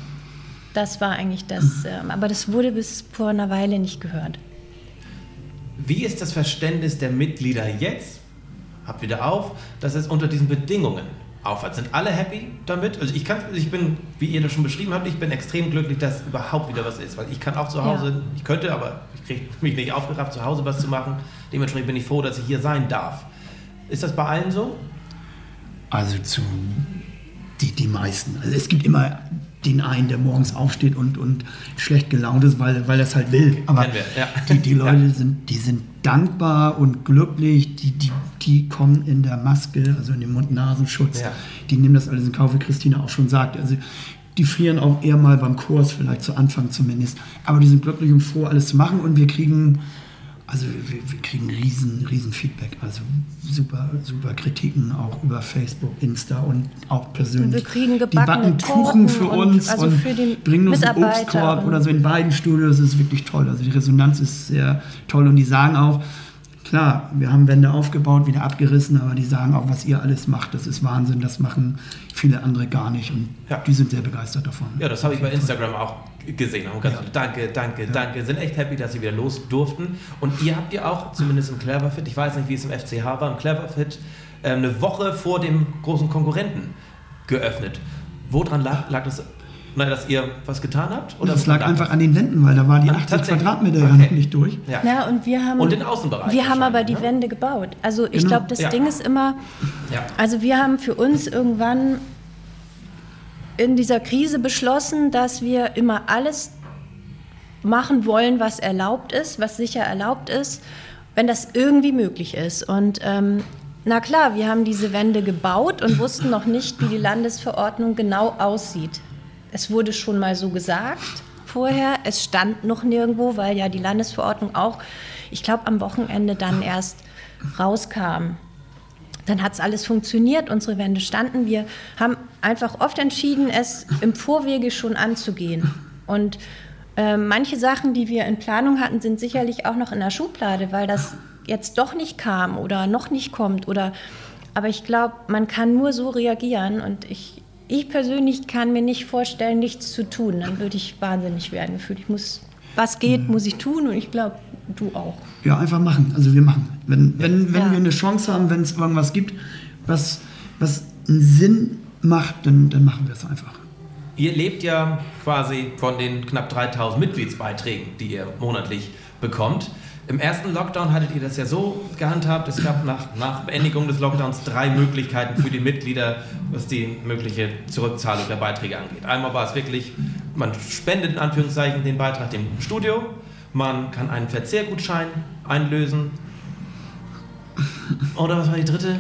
Das war eigentlich das, äh, aber das wurde bis vor einer Weile nicht gehört. Wie ist das Verständnis der Mitglieder jetzt? Habt wieder auf, dass es unter diesen Bedingungen aufhört. Sind alle happy damit? Also ich kann, ich bin, wie ihr das schon beschrieben habt, ich bin extrem glücklich, dass überhaupt wieder was ist, weil ich kann auch zu Hause, ja. ich könnte, aber ich kriege mich nicht aufgerafft, zu Hause was zu machen. Dementsprechend bin ich froh, dass ich hier sein darf. Ist das bei allen so? Also zu die, die meisten. Also es gibt immer den einen, der morgens aufsteht und, und schlecht gelaunt ist, weil, weil er es halt will. Aber ja. die, die Leute ja. sind, die sind dankbar und glücklich, die, die, die kommen in der Maske, also in dem Mund-Nasenschutz, ja. die nehmen das alles in Kauf, wie Christina auch schon sagt. Also die frieren auch eher mal beim Kurs, vielleicht zu Anfang zumindest. Aber die sind glücklich und froh, alles zu machen und wir kriegen, also wir, wir kriegen riesen, riesen Feedback. Also super, super Kritiken auch über Facebook, Insta und auch persönlich. Wir kriegen die gebackene backen Kuchen für Torten und uns also und für die bringen uns einen Obstkorb und- oder so in beiden Studios. Das ist wirklich toll. Also die Resonanz ist sehr toll und die sagen auch, Klar, wir haben Wände aufgebaut, wieder abgerissen, aber die sagen auch, was ihr alles macht, das ist Wahnsinn, das machen viele andere gar nicht und Ja. die sind sehr begeistert davon. Ja, das habe ich bei Instagram auch gesehen. Und ganz Danke, danke, danke. Sind echt happy, dass sie wieder los durften. Und ihr habt ja auch, zumindest im Cleverfit, ich weiß nicht, wie es im FCH war, im Cleverfit, ähm, eine Woche vor dem großen Konkurrenten geöffnet. Woran lag, lag das? Na, dass ihr was getan habt? Und das lag einfach an den Wänden, weil da waren die Ah, 80 tatsächlich? Quadratmeter ja Okay. noch nicht durch. Ja. Ja, und wir haben. Und den Außenbereich Wir haben aber die ne? Wände gebaut. Also ich Genau. glaube, das Ja. Ding ist immer. Ja. Also wir haben für uns irgendwann in dieser Krise beschlossen, dass wir immer alles machen wollen, was erlaubt ist, was sicher erlaubt ist, wenn das irgendwie möglich ist. Und ähm, na klar, wir haben diese Wände gebaut und wussten noch nicht, wie die Landesverordnung genau aussieht. Es wurde schon mal so gesagt vorher, es stand noch nirgendwo, weil ja die Landesverordnung auch, ich glaube, am Wochenende dann erst rauskam. Dann hat es alles funktioniert, unsere Wände standen. Wir haben einfach oft entschieden, es im Vorwege schon anzugehen. Und äh, manche Sachen, die wir in Planung hatten, sind sicherlich auch noch in der Schublade, weil das jetzt doch nicht kam oder noch nicht kommt. Oder, aber ich glaube, man kann nur so reagieren. Und ich, ich persönlich kann mir nicht vorstellen, nichts zu tun. Dann würde ich wahnsinnig werden gefühlt. Ich muss, was geht, muss ich tun. Und ich glaube, du auch. Ja, einfach machen. Also wir machen. Wenn, wenn, wenn Ja. wir eine Chance haben, wenn es irgendwas gibt, was, was einen Sinn macht, dann, dann machen wir es einfach. Ihr lebt ja quasi von den knapp 3000 Mitgliedsbeiträgen, die ihr monatlich bekommt. Im ersten Lockdown hattet ihr das ja so gehandhabt, es gab nach, nach Beendigung des Lockdowns drei Möglichkeiten für die Mitglieder, was die mögliche Zurückzahlung der Beiträge angeht. Einmal war es wirklich, man spendet in Anführungszeichen den Beitrag dem Studio, man kann einen Verzehrgutschein einlösen. Oder was war die dritte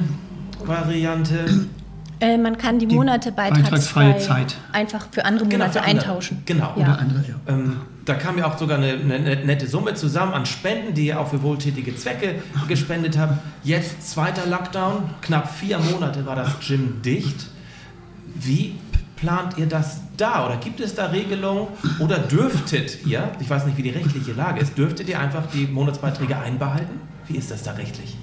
Variante? Äh, man kann die, Die Monate beitragsfreie beitragsfrei Zeit. einfach für andere Genau, Monate für andere. eintauschen. Genau. Ja. Oder andere, ja. Ähm, da kam ja auch sogar eine, eine nette Summe zusammen an Spenden, die ihr auch für wohltätige Zwecke gespendet habt. Jetzt zweiter Lockdown, knapp vier Monate war das Gym dicht. Wie plant ihr das da? Oder gibt es da Regelungen? Oder dürftet ihr, ich weiß nicht, wie die rechtliche Lage ist, dürftet ihr einfach die Monatsbeiträge einbehalten? Wie ist das da rechtlich?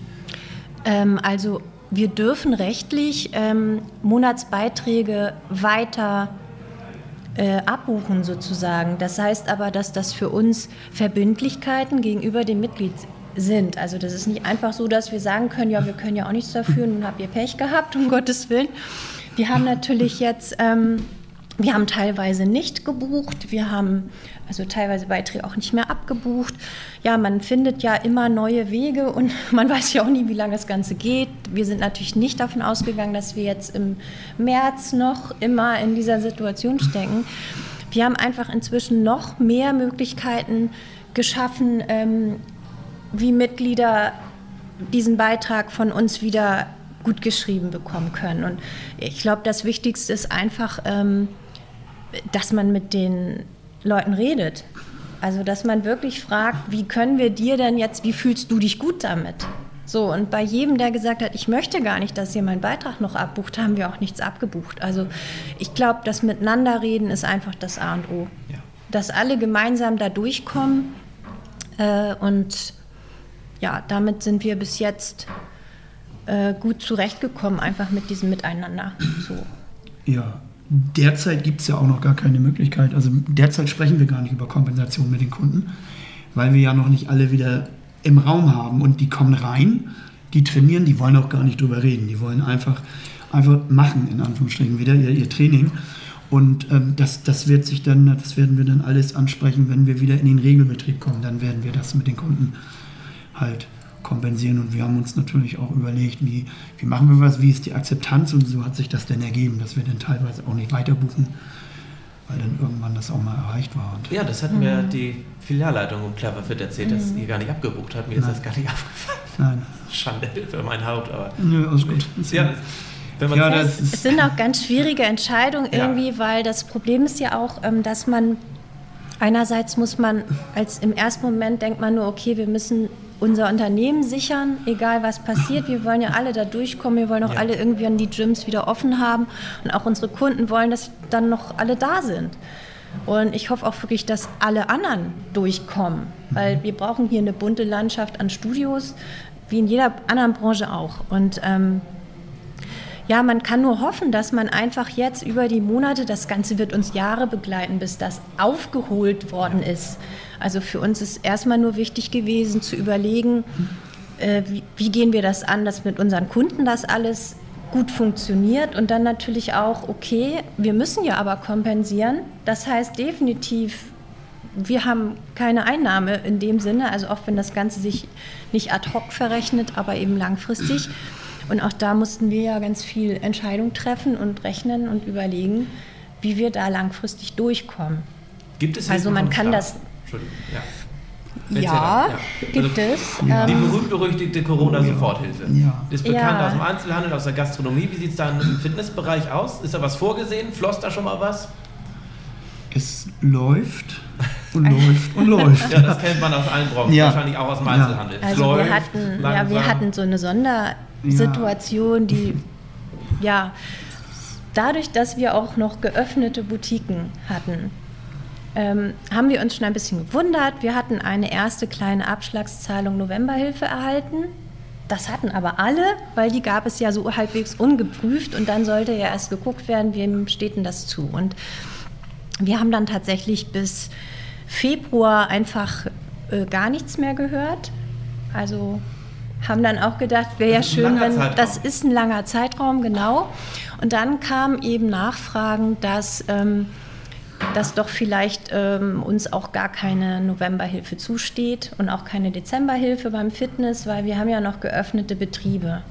Ähm, also wir dürfen rechtlich ähm, Monatsbeiträge weiter äh, abbuchen sozusagen. Das heißt aber, dass das für uns Verbindlichkeiten gegenüber dem Mitglied sind. Also das ist nicht einfach so, dass wir sagen können, ja, wir können ja auch nichts dafür, nun habt ihr Pech gehabt, um Gottes Willen. Wir haben natürlich jetzt, ähm, wir haben teilweise nicht gebucht, wir haben also teilweise Beiträge auch nicht mehr abgebucht. Ja, man findet ja immer neue Wege und man weiß ja auch nie, wie lange das Ganze geht. Wir sind natürlich nicht davon ausgegangen, dass wir jetzt im März noch immer in dieser Situation stecken. Wir haben einfach inzwischen noch mehr Möglichkeiten geschaffen, ähm, wie Mitglieder diesen Beitrag von uns wieder gut geschrieben bekommen können. Und ich glaube, das Wichtigste ist einfach, ähm, dass man mit den Leuten redet. Also, dass man wirklich fragt, wie können wir dir denn jetzt, wie fühlst du dich gut damit? So, und bei jedem, der gesagt hat, ich möchte gar nicht, dass ihr meinen Beitrag noch abbucht, haben wir auch nichts abgebucht. Also, ich glaube, das Miteinanderreden ist einfach das A und O. Ja. Dass alle gemeinsam da durchkommen äh, und ja, damit sind wir bis jetzt äh, gut zurechtgekommen, einfach mit diesem Miteinander. So. Ja, derzeit gibt es ja auch noch gar keine Möglichkeit. Also derzeit sprechen wir gar nicht über Kompensation mit den Kunden, weil wir ja noch nicht alle wieder im Raum haben und die kommen rein, die trainieren, die wollen auch gar nicht drüber reden. Die wollen einfach, einfach machen, in Anführungsstrichen, wieder ihr, ihr Training. Und ähm, das, das wird sich dann, das werden wir dann alles ansprechen, wenn wir wieder in den Regelbetrieb kommen. Dann werden wir das mit den Kunden halt kompensieren. Und wir haben uns natürlich auch überlegt, wie, wie machen wir was, wie ist die Akzeptanz und so hat sich das dann ergeben, dass wir dann teilweise auch nicht weiter buchen, weil dann irgendwann das auch mal erreicht war. Und Ja, das hat mir die Filialleitung um Cleverfit erzählt, dass ihr gar nicht abgebucht habt. Mir ist Nein. das gar nicht aufgefallen. nein, Schande für mein Haupt, aber nö, alles gut. Ja, Ja, das ist- Es sind auch ganz schwierige Entscheidungen Ja. irgendwie, weil das Problem ist ja auch, ähm, dass man einerseits muss man als im ersten Moment denkt man nur, okay, wir müssen unser Unternehmen sichern, egal was passiert. Wir wollen ja alle da durchkommen, wir wollen auch Ja. alle irgendwie an die Gyms wieder offen haben und auch unsere Kunden wollen, dass dann noch alle da sind. Und ich hoffe auch wirklich, dass alle anderen durchkommen, weil wir brauchen hier eine bunte Landschaft an Studios, wie in jeder anderen Branche auch. Und ähm, ja, man kann nur hoffen, dass man einfach jetzt über die Monate, das Ganze wird uns Jahre begleiten, bis das aufgeholt worden ist. Also für uns ist erstmal nur wichtig gewesen zu überlegen, äh, wie, wie gehen wir das an, dass mit unseren Kunden das alles gut funktioniert und dann natürlich auch, okay, wir müssen ja aber kompensieren. Das heißt definitiv, wir haben keine Einnahme in dem Sinne, also auch wenn das Ganze sich nicht ad hoc verrechnet, aber eben langfristig. Und auch da mussten wir ja ganz viel Entscheidung treffen und rechnen und überlegen, wie wir da langfristig durchkommen. gibt es Also man kann das- Entschuldigung, ja. Ja, ja. gibt Also, es. Die Ähm, berühmt-berüchtigte Corona-Soforthilfe. Ja. Ist bekannt Ja. aus dem Einzelhandel, aus der Gastronomie. Wie sieht es da im Fitnessbereich aus? Ist da was vorgesehen? Floss da schon mal was? Es läuft und läuft und läuft. Ja, das kennt man aus allen Branchen, Ja. wahrscheinlich auch aus dem. Einzelhandel. Also läuft wir hatten, ja, wir hatten so eine Sondersituation, die ja dadurch, dass wir auch noch geöffnete Boutiquen hatten, ähm, haben wir uns schon ein bisschen gewundert. Wir hatten eine erste kleine Abschlagszahlung Novemberhilfe erhalten. Das hatten aber alle, weil die gab es ja so halbwegs ungeprüft und dann sollte ja erst geguckt werden, wem steht denn das zu. Und wir haben dann tatsächlich bis Februar einfach äh, gar nichts mehr gehört. Also haben dann auch gedacht, wäre ja schön, wenn Zeitraum. das ist ein langer Zeitraum, genau. Und dann kamen eben Nachfragen, dass, ähm, dass doch vielleicht ähm, uns auch gar keine Novemberhilfe zusteht und auch keine Dezemberhilfe beim Fitness, weil wir haben ja noch geöffnete Betriebe.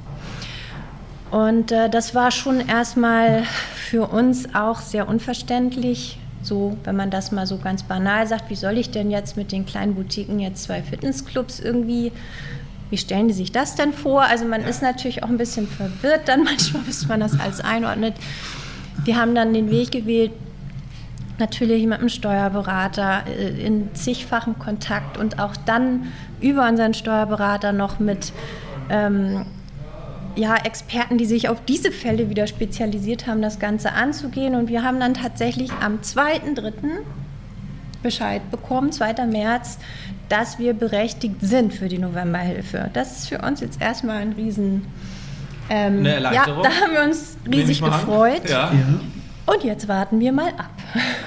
Und äh, das war schon erstmal für uns auch sehr unverständlich. So, wenn man das mal so ganz banal sagt, wie soll ich denn jetzt mit den kleinen Boutiquen jetzt zwei Fitnessclubs irgendwie, wie stellen die sich das denn vor? Also man ist natürlich auch ein bisschen verwirrt dann manchmal, bis man das alles einordnet. Wir haben dann den Weg gewählt, natürlich mit einem Steuerberater äh, in zigfachem Kontakt und auch dann über unseren Steuerberater noch mit ähm, ja, Experten, die sich auf diese Fälle wieder spezialisiert haben, das Ganze anzugehen. Und wir haben dann tatsächlich am 2.3. Bescheid bekommen, 2. März, dass wir berechtigt sind für die Novemberhilfe. Das ist für uns jetzt erstmal ein Riesen... Ähm, Eine ja, Erleichterung. da haben wir uns riesig gefreut. Ja. Ja. Und jetzt warten wir mal ab.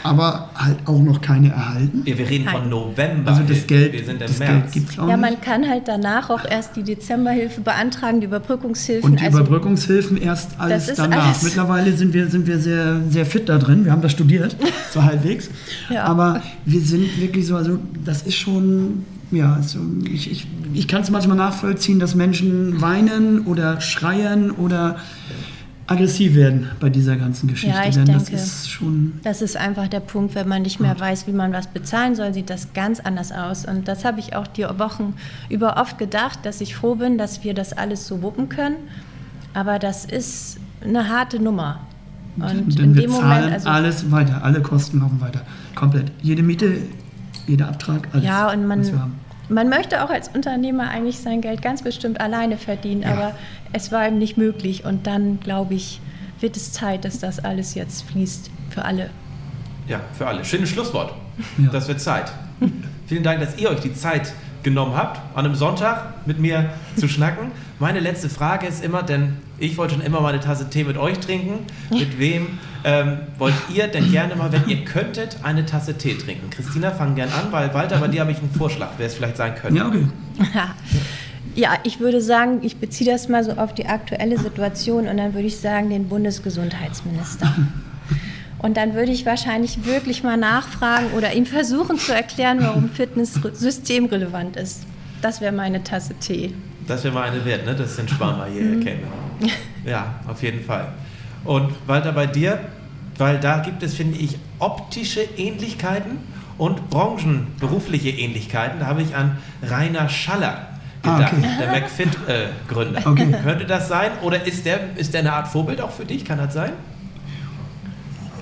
Aber halt auch noch keine erhalten. Ja, wir reden von Nein. November. Also das Geld, wir sind im das März. Geld gibt es auch Ja, nicht. man kann halt danach auch erst die Dezemberhilfe beantragen, die Überbrückungshilfen. Und die also, Überbrückungshilfen erst alles ist danach. alles- Mittlerweile sind wir, sind wir sehr, sehr fit da drin. Wir haben das studiert, so halbwegs. Ja. Aber wir sind wirklich so, also das ist schon, ja, also ich, ich, ich kann es manchmal nachvollziehen, dass Menschen weinen oder schreien oder aggressiv werden bei dieser ganzen Geschichte. Ja, ich Denn das denke. ist schon. Das ist einfach der Punkt, wenn man nicht mehr weiß, wie man was bezahlen soll, sieht das ganz anders aus. Und das habe ich auch die Wochen über oft gedacht, dass ich froh bin, dass wir das alles so wuppen können. Aber das ist eine harte Nummer. Und denn in wir dem zahlen Moment, also alles weiter, alle Kosten laufen weiter. Komplett. Jede Miete, jeder Abtrag, alles. ja, und man, haben. Man möchte auch als Unternehmer eigentlich sein Geld ganz bestimmt alleine verdienen, Ja. aber es war ihm nicht möglich. Und dann, glaube ich, wird es Zeit, dass das alles jetzt fließt für alle. Ja, für alle. Schönes Schlusswort. Ja. Das wird Zeit. Vielen Dank, dass ihr euch die Zeit genommen habt, an einem Sonntag mit mir zu schnacken. Meine letzte Frage ist immer, denn ich wollte schon immer mal eine Tasse Tee mit euch trinken. Mit wem ähm, wollt ihr denn gerne mal, wenn ihr könntet, eine Tasse Tee trinken? Christina, fang gern an, weil Walter, bei dir habe ich einen Vorschlag, wer es vielleicht sein könnte. Ja, okay. Ja, ich würde sagen, ich beziehe das mal so auf die aktuelle Situation und dann würde ich sagen, den Bundesgesundheitsminister. Und dann würde ich wahrscheinlich wirklich mal nachfragen oder ihm versuchen zu erklären, warum Fitness systemrelevant ist. Das wäre meine Tasse Tee. Das wäre mal eine wert, ne? dass den Sparma hier Mhm. erkennen. Ja, auf jeden Fall. Und Walter, bei dir, weil da gibt es, finde ich, optische Ähnlichkeiten und branchenberufliche Ähnlichkeiten. Da habe ich an Rainer Schaller gedacht. Ah, okay. Der McFit-Gründer. Okay. Könnte das sein? Oder ist der, ist der eine Art Vorbild auch für dich? Kann das sein?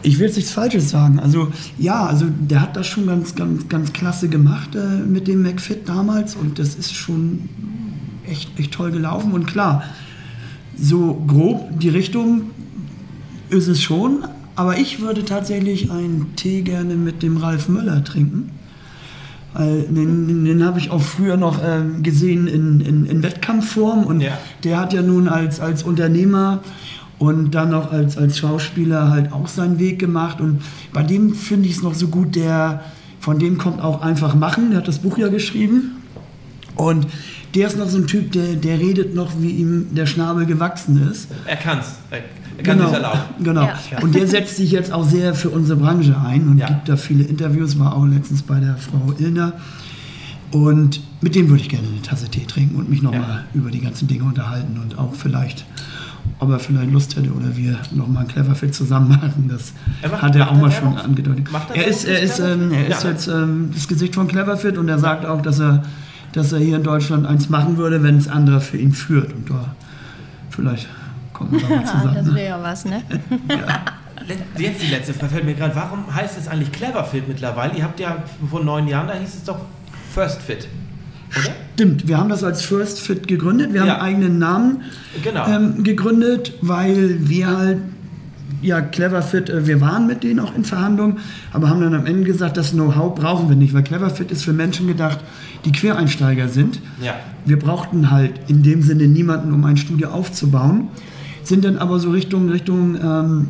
Ich will jetzt nichts Falsches sagen. Also ja, also der hat das schon ganz, ganz, ganz klasse gemacht äh, mit dem McFit damals und das ist schon echt, echt toll gelaufen. Und klar, so grob die Richtung ist es schon, aber ich würde tatsächlich einen Tee gerne mit dem Ralf Möller trinken. Den, den, den habe ich auch früher noch ähm, gesehen in, in, in Wettkampfform und Ja. der hat ja nun als, als Unternehmer und dann noch als, als Schauspieler halt auch seinen Weg gemacht und bei dem finde ich es noch so gut, der, von dem kommt auch einfach machen, der hat das Buch ja geschrieben und der ist noch so ein Typ, der, der redet noch, wie ihm der Schnabel gewachsen ist. Er kann's. Er, er kann genau, sich erlauben. Genau. Ja. Und der setzt sich jetzt auch sehr für unsere Branche ein und Ja. gibt da viele Interviews, war auch letztens bei der Frau Illner. Und mit dem würde ich gerne eine Tasse Tee trinken und mich nochmal Ja. über die ganzen Dinge unterhalten und auch vielleicht, ob er vielleicht Lust hätte oder wir nochmal ein Clever Fit zusammen machen. Das Er macht- hat er auch mal schon angedeutet. Er er ist, er ist, ähm, er ist Ja. jetzt ähm, das Gesicht von Clever Fit und er sagt auch, dass er, dass er hier in Deutschland eins machen würde, wenn es andere für ihn führt. Und da vielleicht kommen wir da mal Ah, zusammen. das ne? wäre ja was, ne? Le- Jetzt die letzte Frage fällt mir gerade. Warum heißt es eigentlich Cleverfit mittlerweile? Ihr habt ja vor neun Jahren, da hieß es doch First Fit. Oder? Stimmt, wir haben das als First Fit gegründet. Wir Ja. haben einen eigenen Namen Genau. ähm, gegründet, weil wir halt, ja, Clever Fit, äh, wir waren mit denen auch in Verhandlungen, aber haben dann am Ende gesagt, das Know-how brauchen wir nicht, weil Clever Fit ist für Menschen gedacht, die Quereinsteiger sind. Ja. Wir brauchten halt in dem Sinne niemanden, um ein Studio aufzubauen. Sind dann aber so Richtung, Richtung ähm,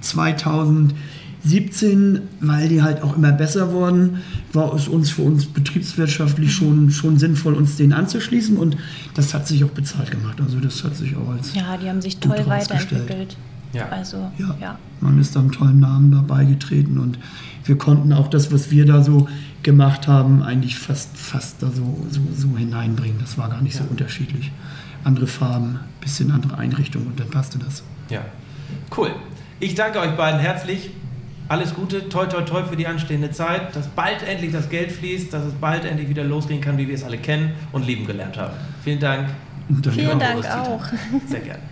2017, weil die halt auch immer besser wurden, war es uns für uns betriebswirtschaftlich schon, schon sinnvoll, uns denen anzuschließen und das hat sich auch bezahlt gemacht. Also das hat sich auch als Ja, die haben sich toll weiterentwickelt. Ja. Also, ja, ja. man ist da einem tollen Namen dabei getreten und wir konnten auch das, was wir da so gemacht haben, eigentlich fast, fast da so, so, so hineinbringen. Das war gar nicht so unterschiedlich. Andere Farben, bisschen andere Einrichtung und dann passte das. Ja. Cool. Ich danke euch beiden herzlich. Alles Gute, toi toi toi für die anstehende Zeit, dass bald endlich das Geld fließt, dass es bald endlich wieder losgehen kann, wie wir es alle kennen und lieben gelernt haben. Vielen Dank. Und dann Vielen Dank auch. Sehr gerne.